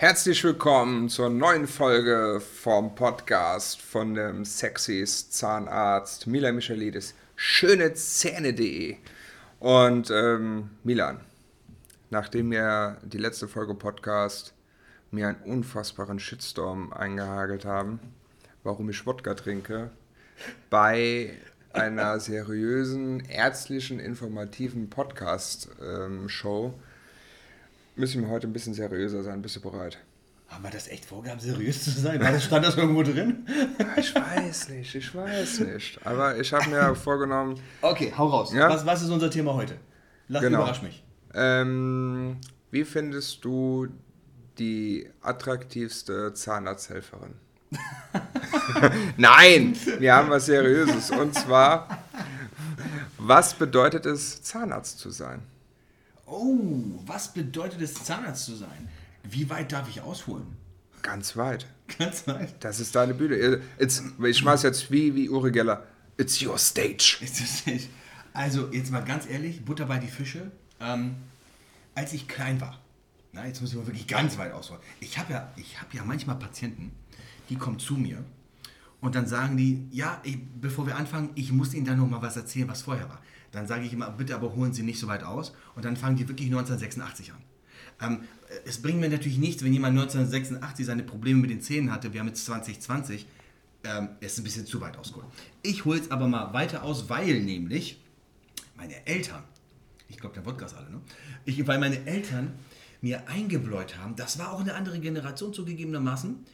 Herzlich willkommen zur neuen Folge vom Podcast von dem Sexys Zahnarzt Milan Michalidis. Schönezähne.de. Und ähm, Milan, nachdem wir die letzte Folge Podcast mir einen unfassbaren Shitstorm eingehagelt haben, warum ich Wodka trinke, bei einer seriösen, ärztlichen, informativen Podcast-Show, ähm, müssen wir heute ein bisschen seriöser sein. Bist du bereit? Haben wir das echt vorgehabt, seriös zu sein? War das, stand das irgendwo drin? Ich weiß nicht, ich weiß nicht. Aber ich habe mir vorgenommen. Okay, hau raus. Ja? Was, was ist unser Thema heute? Lass genau. überrasch mich. Ähm, wie findest du die attraktivste Zahnarzthelferin? Nein, wir haben was Seriöses. Und zwar, was bedeutet es, Zahnarzt zu sein? Oh, was bedeutet es, Zahnarzt zu sein? Wie weit darf ich ausholen? Ganz weit. Ganz weit. Das ist deine Bühne. It's, ich schmeiß jetzt wie, wie Uri Geller. It's your stage. It's your stage. Also, jetzt mal ganz ehrlich, Butter bei die Fische. Ähm, als ich klein war, na, jetzt muss ich mal wirklich ganz weit ausholen. Ich habe ja, hab ja manchmal Patienten, die kommen zu mir und dann sagen die, ja, ich, bevor wir anfangen, ich muss Ihnen da noch mal was erzählen, was vorher war. Dann sage ich immer, bitte aber holen Sie nicht so weit aus und dann fangen die wirklich 1986 an. Ähm, es bringt mir natürlich nichts, wenn jemand 1986 seine Probleme mit den Zähnen hatte, wir haben jetzt 2020, ähm, ist ein bisschen zu weit ausgeholt. Ich hole es aber mal weiter aus, weil nämlich meine Eltern, ich glaube, der Podcast alle, ne? Ich, weil meine Eltern mir eingebläut haben, das war auch eine andere Generation zugegebenermaßen,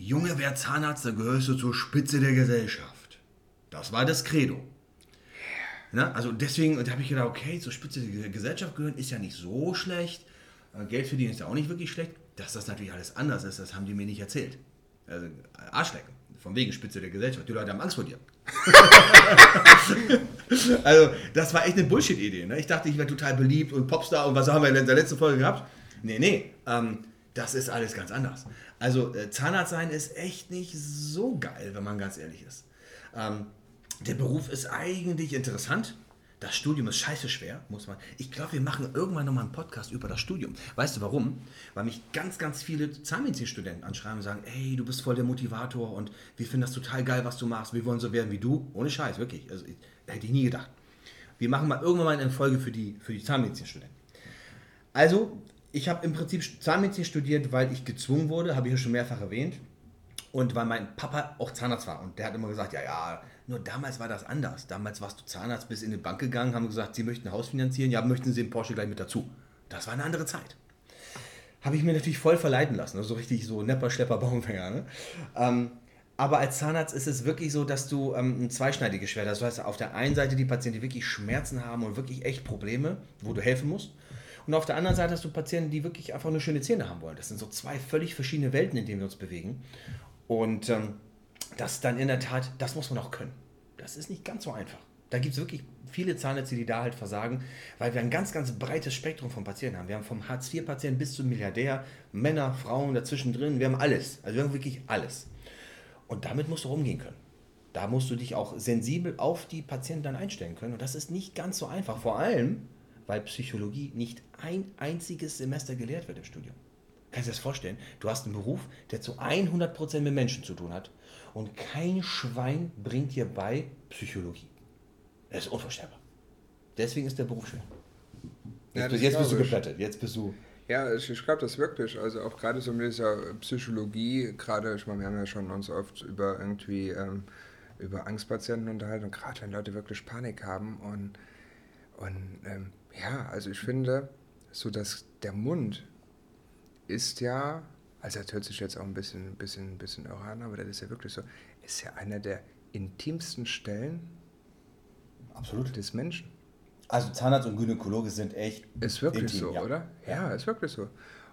Junge, wer Zahnarzt, da gehörst du zur Spitze der Gesellschaft. Das war das Credo. Na, also deswegen da habe ich gedacht, okay, zur Spitze der Gesellschaft gehören ist ja nicht so schlecht. Äh, Geld verdienen ist ja auch nicht wirklich schlecht. Dass das natürlich alles anders ist, das haben die mir nicht erzählt. Also Arschlecken, von wegen Spitze der Gesellschaft. Die Leute haben Angst vor dir. also das war echt eine Bullshit-Idee. Ne? Ich dachte, ich wäre total beliebt und Popstar und was haben wir in der letzten Folge gehabt? Nee, nee, ähm, das ist alles ganz anders. Also äh, Zahnarzt sein ist echt nicht so geil, wenn man ganz ehrlich ist. Ähm, der Beruf ist eigentlich interessant. Das Studium ist scheiße schwer, muss man. Ich glaube, wir machen irgendwann nochmal einen Podcast über das Studium. Weißt du warum? Weil mich ganz, ganz viele Zahnmedizinstudenten anschreiben und sagen, ey, du bist voll der Motivator und wir finden das total geil, was du machst. Wir wollen so werden wie du. Ohne Scheiß, wirklich. Also, hätte ich nie gedacht. Wir machen mal irgendwann mal eine Folge für die, für die Zahnmedizinstudenten. Also, ich habe im Prinzip Zahnmedizin studiert, weil ich gezwungen wurde, habe ich ja schon mehrfach erwähnt. Und weil mein Papa auch Zahnarzt war. Und der hat immer gesagt, ja, ja, nur damals war das anders. Damals warst du Zahnarzt, bist in die Bank gegangen, haben gesagt, sie möchten ein Haus finanzieren, ja, möchten sie den Porsche gleich mit dazu. Das war eine andere Zeit. Habe ich mir natürlich voll verleiten lassen, also so richtig so Nepper, Schlepper, Baumfänger. Ne? Ähm, aber als Zahnarzt ist es wirklich so, dass du ähm, ein zweischneidiges Schwert hast. Das heißt, auf der einen Seite die Patienten, die wirklich Schmerzen haben und wirklich echt Probleme, wo du helfen musst. Und auf der anderen Seite hast du Patienten, die wirklich einfach nur schöne Zähne haben wollen. Das sind so zwei völlig verschiedene Welten, in denen wir uns bewegen. Und ähm, das dann in der Tat, das muss man auch können. Das ist nicht ganz so einfach. Da gibt es wirklich viele Zahnärzte, die da halt versagen, weil wir ein ganz, ganz breites Spektrum von Patienten haben. Wir haben vom Hartz-IV-Patienten bis zum Milliardär, Männer, Frauen dazwischen drin, wir haben alles. Also wir haben wirklich alles. Und damit musst du umgehen können. Da musst du dich auch sensibel auf die Patienten dann einstellen können. Und das ist nicht ganz so einfach. Vor allem, weil Psychologie nicht ein einziges Semester gelehrt wird im Studium. Kannst du dir das vorstellen? Du hast einen Beruf, der zu 100% mit Menschen zu tun hat. Und kein Schwein bringt dir bei Psychologie. Das ist unvorstellbar. Deswegen ist der Beruf schön. Jetzt, ja, jetzt bist du geplättet. Jetzt bist du. Ja, ich, ich glaube das wirklich. Also auch gerade so mit dieser Psychologie, gerade, ich meine, wir haben ja schon uns oft über irgendwie ähm, über Angstpatienten unterhalten und gerade wenn Leute wirklich Panik haben und, und ähm, ja, also ich finde, so dass der Mund ist ja also das hört sich jetzt auch ein bisschen, bisschen, bisschen an, aber das ist ja wirklich so, ist ja einer der intimsten Stellen Absolut. des Menschen. Also Zahnarzt und Gynäkologe sind echt. Ist wirklich intim, so, ja. oder? Ja, ist wirklich so.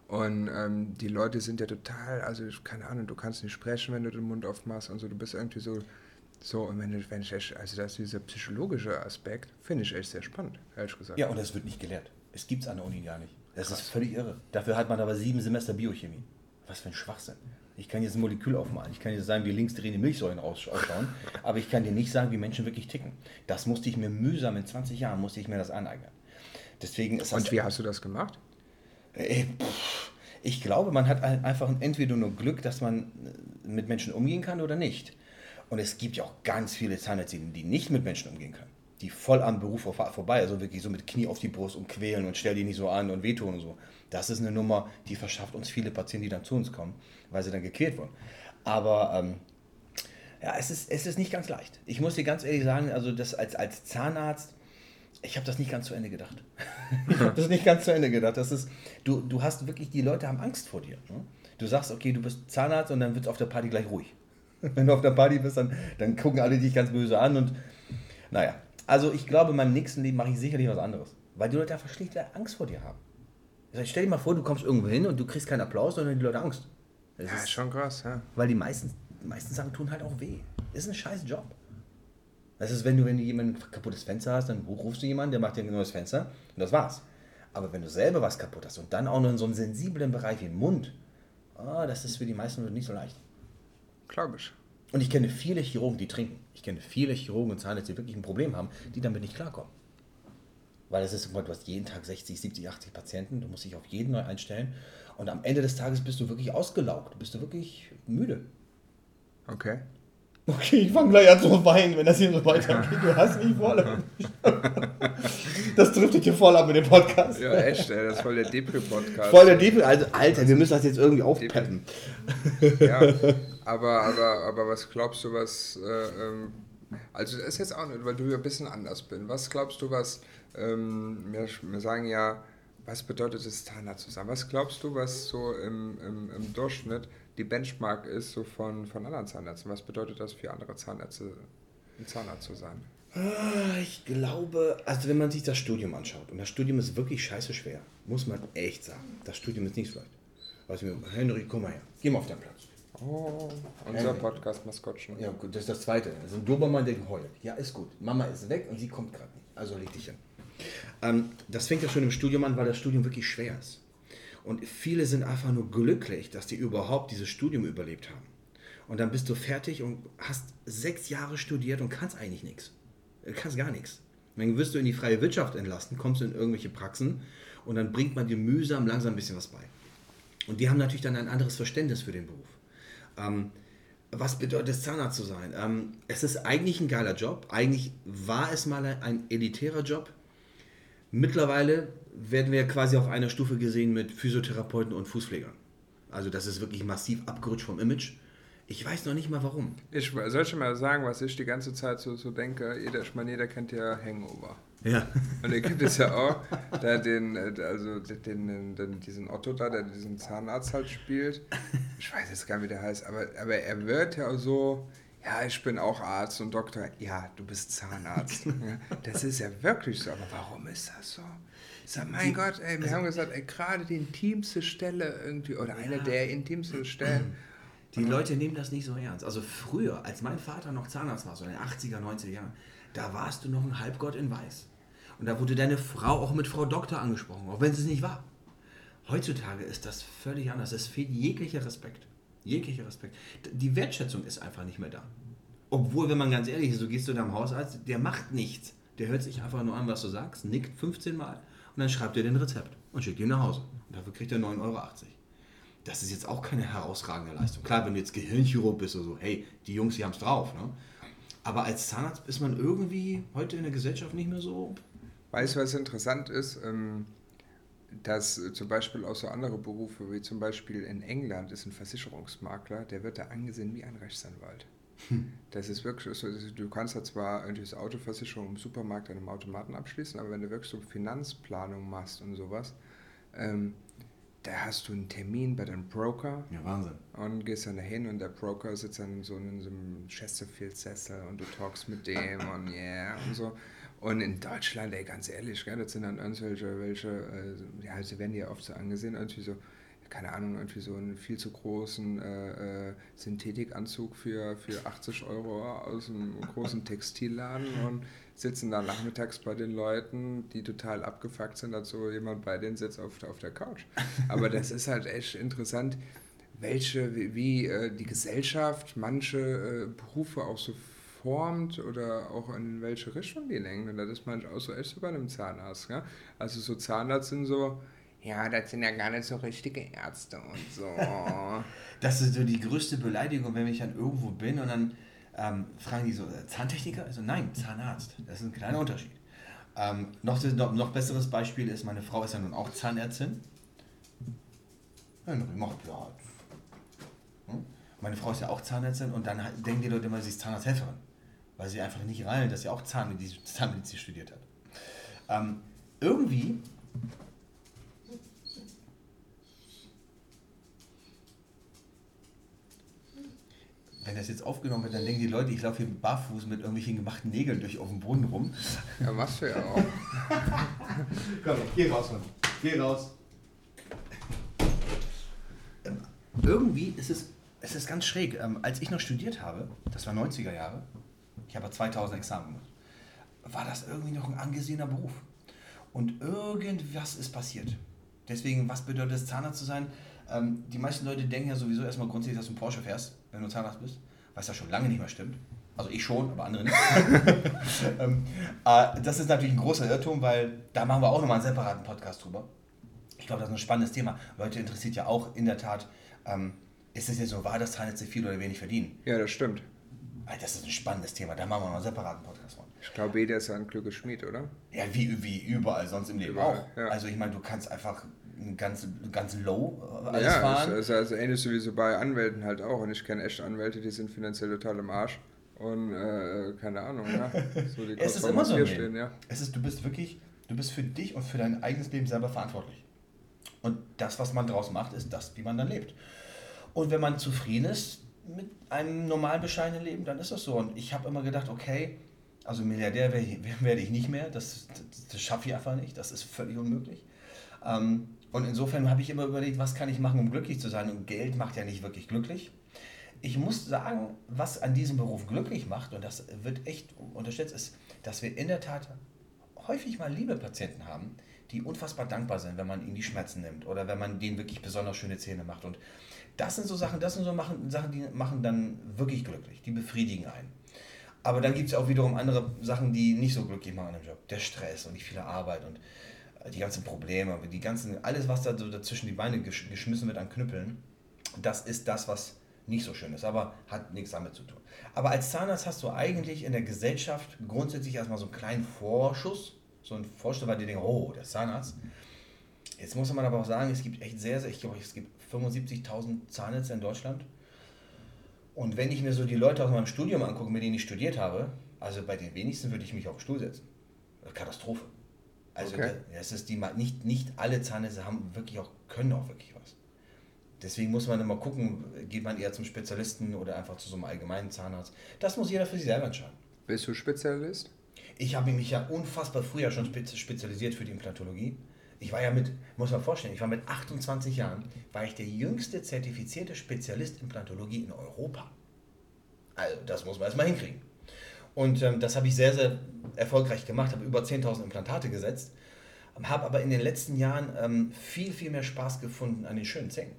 Und ähm, die Leute sind ja total, also keine Ahnung, du kannst nicht sprechen, wenn du den Mund aufmachst und so, du bist irgendwie so, so, und wenn, wenn ich echt, also das dieser psychologische Aspekt, finde ich echt sehr spannend, ehrlich gesagt. Ja, und das wird nicht gelehrt. Es gibt es an der Uni gar nicht. Das Krass. ist völlig irre. Dafür hat man aber sieben Semester Biochemie. Was für ein Schwachsinn. Ich kann jetzt ein Molekül aufmalen. Ich kann jetzt sagen, wie links drehende Milchsäuren ausschauen. aber ich kann dir nicht sagen, wie Menschen wirklich ticken. Das musste ich mir mühsam in 20 Jahren musste ich mir das aneignen. Deswegen ist Und wie hast du das gemacht? Ey, pff, Ich glaube, man hat einfach entweder nur Glück, dass man äh, mit Menschen umgehen kann oder nicht. Und es gibt ja auch ganz viele Zahnärzte, die nicht mit Menschen umgehen können. Die voll am Beruf vorbei, also wirklich so mit Knie auf die Brust und quälen und stell die nicht so an und wehtun und so. Das ist eine Nummer, die verschafft uns viele Patienten, die dann zu uns kommen, weil sie dann gequält wurden. Aber ähm, ja, es ist, es ist nicht ganz leicht. Ich muss dir ganz ehrlich sagen, also das als, als Zahnarzt, ich habe das nicht ganz zu Ende gedacht. ich habe das nicht ganz zu Ende gedacht. Das ist, du, du hast wirklich, die Leute haben Angst vor dir. Ne? Du sagst, okay, du bist Zahnarzt und dann wird es auf der Party gleich ruhig. Wenn du auf der Party bist, dann, dann gucken alle dich ganz böse an und naja. Also ich glaube, in meinem nächsten Leben mache ich sicherlich was anderes. Weil die Leute einfach schlicht Angst vor dir haben. Also stell dir mal vor, du kommst irgendwo hin und du kriegst keinen Applaus, sondern die Leute Angst. Das ja, ist schon krass, ja. Weil die meisten, die meisten Sachen tun halt auch weh. Das ist ein scheiß Job. Das ist, wenn du, wenn du jemand ein kaputtes Fenster hast, dann rufst du jemanden, der macht dir ein neues Fenster und das war's. Aber wenn du selber was kaputt hast und dann auch noch in so einem sensiblen Bereich wie im Mund, oh, das ist für die meisten Leute nicht so leicht. Ich. Und ich kenne viele Chirurgen, die trinken. Ich kenne viele Chirurgen und Zahnärzte, die wirklich ein Problem haben, die damit nicht klarkommen. Weil es ist, du hast jeden Tag 60, 70, 80 Patienten, du musst dich auf jeden neu einstellen. Und am Ende des Tages bist du wirklich ausgelaugt, bist du wirklich müde. Okay. Okay, ich fange gleich an zu weinen, wenn das hier so weitergeht. Du hast mich voll. Das trifft dich hier voll ab mit dem Podcast. Ja, echt, ey, das ist voll der Depri-Podcast. Voll der Depri, also Alter, wir müssen das jetzt irgendwie aufpeppen. Ja, aber, aber, aber was glaubst du, was. Äh, ähm, also, das ist jetzt auch nicht, weil du ja ein bisschen anders bist. Was glaubst du, was. Ähm, wir, wir sagen ja, was bedeutet es, Zahnarzt zu sein? Was glaubst du, was so im, im, im Durchschnitt die Benchmark ist so von, von anderen Zahnärzten. Was bedeutet das für andere Zahnärzte, ein Zahnarzt zu sein? Ah, ich glaube, also wenn man sich das Studium anschaut, und das Studium ist wirklich scheiße schwer, muss man echt sagen. Das Studium ist nicht so leicht. Also, Henry, komm mal her, geh mal auf deinen Platz. Oh, unser Podcast-Maskottchen. Ja, gut, das ist das Zweite. Das ist ein Dobermann, der heult. Ja, ist gut. Mama ist weg und sie kommt gerade nicht. Also leg dich hin. Ähm, das fängt ja schon im Studium an, weil das Studium wirklich schwer ist. Und viele sind einfach nur glücklich, dass die überhaupt dieses Studium überlebt haben. Und dann bist du fertig und hast sechs Jahre studiert und kannst eigentlich nichts. Du kannst gar nichts. Dann wirst du in die freie Wirtschaft entlassen, kommst du in irgendwelche Praxen und dann bringt man dir mühsam langsam ein bisschen was bei. Und die haben natürlich dann ein anderes Verständnis für den Beruf. Ähm, was bedeutet es, Zahnarzt zu sein? Ähm, es ist eigentlich ein geiler Job. Eigentlich war es mal ein elitärer Job. Mittlerweile werden wir quasi auf einer Stufe gesehen mit Physiotherapeuten und Fußpflegern. Also das ist wirklich massiv abgerutscht vom Image. Ich weiß noch nicht mal warum. Ich soll schon mal sagen, was ich die ganze Zeit so, so denke. Jeder, ich meine, jeder kennt ja Hangover. Ja. Und da gibt es ja auch da den, äh, also den, den, diesen Otto da, der diesen Zahnarzt halt spielt. Ich weiß jetzt gar nicht, wie der heißt, aber, aber er wird ja so, ja, ich bin auch Arzt und Doktor. Ja, du bist Zahnarzt. das ist ja wirklich so. Aber warum ist das so? Ich sag, mein die, Gott, ey, wir also, haben gesagt, ey, gerade die intimste Stelle irgendwie, oder ja. eine der intimsten Stellen. Die Leute nehmen das nicht so ernst. Also früher, als mein Vater noch Zahnarzt war, so in den 80er, 90er Jahren, da warst du noch ein Halbgott in Weiß. Und da wurde deine Frau auch mit Frau Doktor angesprochen, auch wenn es nicht war. Heutzutage ist das völlig anders. Es fehlt jeglicher Respekt. Jeglicher Respekt. Die Wertschätzung ist einfach nicht mehr da. Obwohl, wenn man ganz ehrlich ist, so gehst du deinem Hausarzt, der macht nichts. Der hört sich einfach nur an, was du sagst, nickt 15 Mal und dann schreibt er den Rezept und schickt ihn nach Hause. Und dafür kriegt er 9,80 Euro. Das ist jetzt auch keine herausragende Leistung. Klar, wenn du jetzt Gehirnchirurg bist oder so, hey, die Jungs, die haben es drauf. Ne? Aber als Zahnarzt ist man irgendwie heute in der Gesellschaft nicht mehr so. Weißt du, was interessant ist? Ähm, dass äh, zum Beispiel auch so andere Berufe, wie zum Beispiel in England ist ein Versicherungsmakler, der wird da angesehen wie ein Rechtsanwalt. Hm. Das ist wirklich so, du kannst ja zwar irgendwie das Autoversicherung im Supermarkt an einem Automaten abschließen, aber wenn du wirklich so Finanzplanung machst und sowas, ähm, da hast du einen Termin bei deinem Broker. Ja, Wahnsinn. Und gehst dann dahin und der Broker sitzt dann so in so einem Chesterfield-Sessel und du talkst mit dem und yeah und so. Und in Deutschland, ey, ganz ehrlich, gell, das sind dann irgendwelche, welche, äh, ja, sie werden ja oft so angesehen, irgendwie so, keine Ahnung, irgendwie so einen viel zu großen äh, äh, Synthetikanzug für, für 80 Euro aus einem großen Textilladen und sitzen da nachmittags bei den Leuten, die total abgefuckt sind, dass so jemand bei denen sitzt auf, auf der Couch. Aber das ist halt echt interessant, welche, wie, wie äh, die Gesellschaft manche äh, Berufe auch so formt oder auch in welche Richtung die lenken. Und das ist manchmal auch so echt so bei einem Zahnarzt. Ja? Also so Zahnarzt sind so, ja, das sind ja gar nicht so richtige Ärzte und so. das ist so die größte Beleidigung, wenn ich dann irgendwo bin und dann ähm, fragen die so, äh, Zahntechniker? Also nein, Zahnarzt. Das ist ein kleiner Unterschied. Ähm, noch, noch, besseres Beispiel ist, meine Frau ist ja nun auch Zahnärztin. Ja, macht ja. Hm? Meine Frau ist ja auch Zahnärztin und dann denken die Leute immer, sie ist Zahnarzthelferin. Weil sie einfach nicht rein, dass sie auch Zahnmedizin, Zahnmedizin studiert hat. Ähm, irgendwie wenn das jetzt aufgenommen wird, dann denken die Leute, ich laufe hier barfuß mit irgendwelchen gemachten Nägeln durch auf dem Boden rum. Ja, machst du ja auch. Komm, geh raus, Mann. Geh raus. Ähm, irgendwie ist es, es ist ganz schräg. Ähm, als ich noch studiert habe, das war 90er Jahre, ich habe 2000 Examen gemacht, war das irgendwie noch ein angesehener Beruf. Und irgendwas ist passiert. Deswegen, was bedeutet es, Zahnarzt zu sein? Ähm, die meisten Leute denken ja sowieso erstmal grundsätzlich, dass du einen Porsche fährst, wenn du Zahnarzt bist, was ja schon lange nicht mehr stimmt. Also ich schon, aber andere nicht. ähm, äh, das ist natürlich ein großer Irrtum, weil da machen wir auch nochmal einen separaten Podcast drüber. Ich glaube, das ist ein spannendes Thema. Leute interessiert ja auch in der Tat, ähm, ist es jetzt so wahr, dass Zahnärzte viel oder wenig verdienen? Ja, das stimmt. Das ist ein spannendes Thema, da machen wir noch einen separaten Podcast von. Ich glaube, jeder ist ja ein kluges Schmied, oder? Ja, wie, wie überall sonst im Leben überall, auch. Ja. Also ich meine, du kannst einfach ganz, ganz low äh, alles ja, fahren. Ja, ist also ähnlich wie so bei Anwälten halt auch. Und ich kenne echt Anwälte, die sind finanziell total im Arsch. Und äh, keine Ahnung, ja. So die es ist immer so stehen, ja. Es ist, du bist wirklich, du bist für dich und für dein eigenes Leben selber verantwortlich. Und das, was man daraus macht, ist das, wie man dann lebt. Und wenn man zufrieden ist mit einem normal bescheidenen Leben, dann ist das so. Und ich habe immer gedacht, okay, also Milliardär werde ich nicht mehr, das, das, das schaffe ich einfach nicht, das ist völlig unmöglich. Ähm, und insofern habe ich immer überlegt, was kann ich machen, um glücklich zu sein. Und Geld macht ja nicht wirklich glücklich. Ich muss sagen, was an diesem Beruf glücklich macht, und das wird echt unterschätzt, ist, dass wir in der Tat häufig mal liebe Patienten haben, die unfassbar dankbar sind, wenn man ihnen die Schmerzen nimmt oder wenn man denen wirklich besonders schöne Zähne macht. Und das sind so Sachen, das sind so Sachen, die machen dann wirklich glücklich, die befriedigen einen. Aber dann gibt es auch wiederum andere Sachen, die nicht so glücklich machen im Job. Der Stress und die viele Arbeit und die ganzen Probleme, die ganzen, alles, was da so dazwischen die Beine geschmissen wird an Knüppeln, das ist das, was nicht so schön ist, aber hat nichts damit zu tun. Aber als Zahnarzt hast du eigentlich in der Gesellschaft grundsätzlich erstmal so einen kleinen Vorschuss, so ein Vorschuss, weil die denken, oh, der Zahnarzt. Jetzt muss man aber auch sagen, es gibt echt sehr, sehr, ich glaube, es gibt 75.000 Zahnärzte in Deutschland. Und wenn ich mir so die Leute aus meinem Studium angucke, mit denen ich studiert habe, also bei den wenigsten würde ich mich auf den Stuhl setzen. Katastrophe. Also okay. das ist die nicht, nicht alle Zahnärzte haben wirklich auch, können auch wirklich was. Deswegen muss man immer gucken, geht man eher zum Spezialisten oder einfach zu so einem allgemeinen Zahnarzt. Das muss jeder für sich selber entscheiden. Bist du Spezialist? Ich habe mich ja unfassbar früher schon spezialisiert für die Implantologie. Ich war ja mit, muss man vorstellen, ich war mit 28 Jahren, war ich der jüngste zertifizierte Spezialist Implantologie in Europa. Also das muss man erstmal hinkriegen. Und ähm, das habe ich sehr, sehr erfolgreich gemacht, habe über 10.000 Implantate gesetzt, habe aber in den letzten Jahren ähm, viel, viel mehr Spaß gefunden an den schönen Zähnen.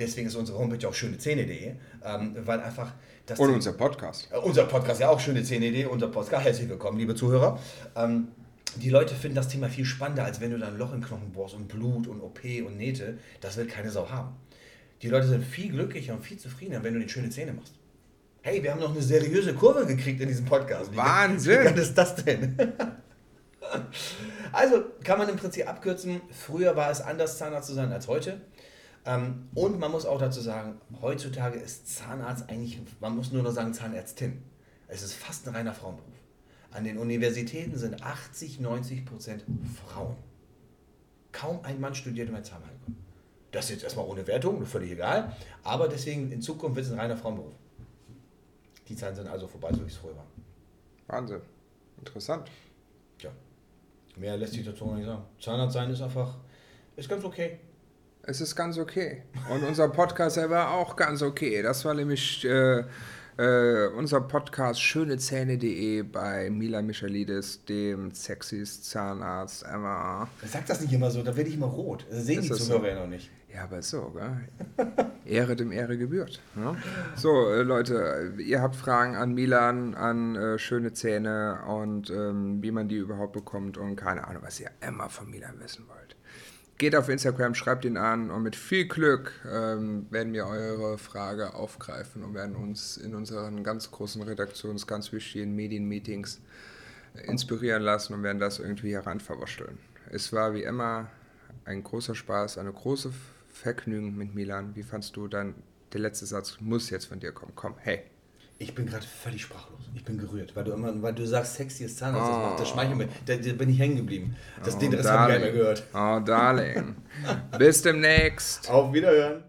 Deswegen ist unsere Homepage auch schönezähne.de, ähm, weil einfach das. Und unser Podcast. Äh, unser Podcast ja auch schönezähne.de, unser Podcast. Herzlich willkommen, liebe Zuhörer. Ähm, die Leute finden das Thema viel spannender, als wenn du da ein Loch im Knochen bohrst und Blut und OP und Nähte. Das will keine Sau haben. Die Leute sind viel glücklicher und viel zufriedener, wenn du den schöne Zähne machst hey, wir haben noch eine seriöse Kurve gekriegt in diesem Podcast. Wie Wahnsinn! Wie ist das denn? also kann man im Prinzip abkürzen, früher war es anders, Zahnarzt zu sein als heute. Ähm, und man muss auch dazu sagen, heutzutage ist Zahnarzt eigentlich, man muss nur noch sagen Zahnärztin. Es ist fast ein reiner Frauenberuf. An den Universitäten sind 80, 90 Prozent Frauen. Kaum ein Mann studiert mehr Zahnheilkunde. Das ist jetzt erstmal ohne Wertung, völlig egal. Aber deswegen in Zukunft wird es ein reiner Frauenberuf. Die Zeiten sind also vorbei, so wie es früher war. Wahnsinn. Interessant. Tja. Mehr lässt sich dazu noch nicht sagen. Zahnarzt sein ist einfach, ist ganz okay. Es ist ganz okay. Und unser Podcast war auch ganz okay. Das war nämlich äh, äh, unser Podcast schönezähne.de bei Mila Michalidis, dem sexiest Zahnarzt ever. Sag das nicht immer so, da werde ich immer rot. Das sehen ist die Zuhörer ja so? noch nicht. Ja, aber so, gell? Ehre dem Ehre gebührt. Ja? So, äh, Leute, ihr habt Fragen an Milan, an äh, schöne Zähne und ähm, wie man die überhaupt bekommt und keine Ahnung, was ihr immer von Milan wissen wollt. geht auf Instagram, schreibt ihn an und mit viel Glück ähm, werden wir eure Frage aufgreifen und werden uns in unseren ganz großen Redaktions-, ganz wichtigen Medienmeetings inspirieren lassen und werden das irgendwie heranverwurschteln. Es war wie immer ein großer Spaß, eine große Vergnügen mit Milan. Wie fandst du dann, der letzte Satz muss jetzt von dir kommen. Komm, hey. Ich bin gerade völlig sprachlos. Ich bin gerührt, weil du immer, weil du sagst, sexy ist Zahnarzt, oh. das, macht, das schmeichelt mir. Da, da, bin ich hängen geblieben. Das, oh, den Rest habe ich gar nicht mehr gehört. Oh, Darling. Bis demnächst. Auf Wiederhören.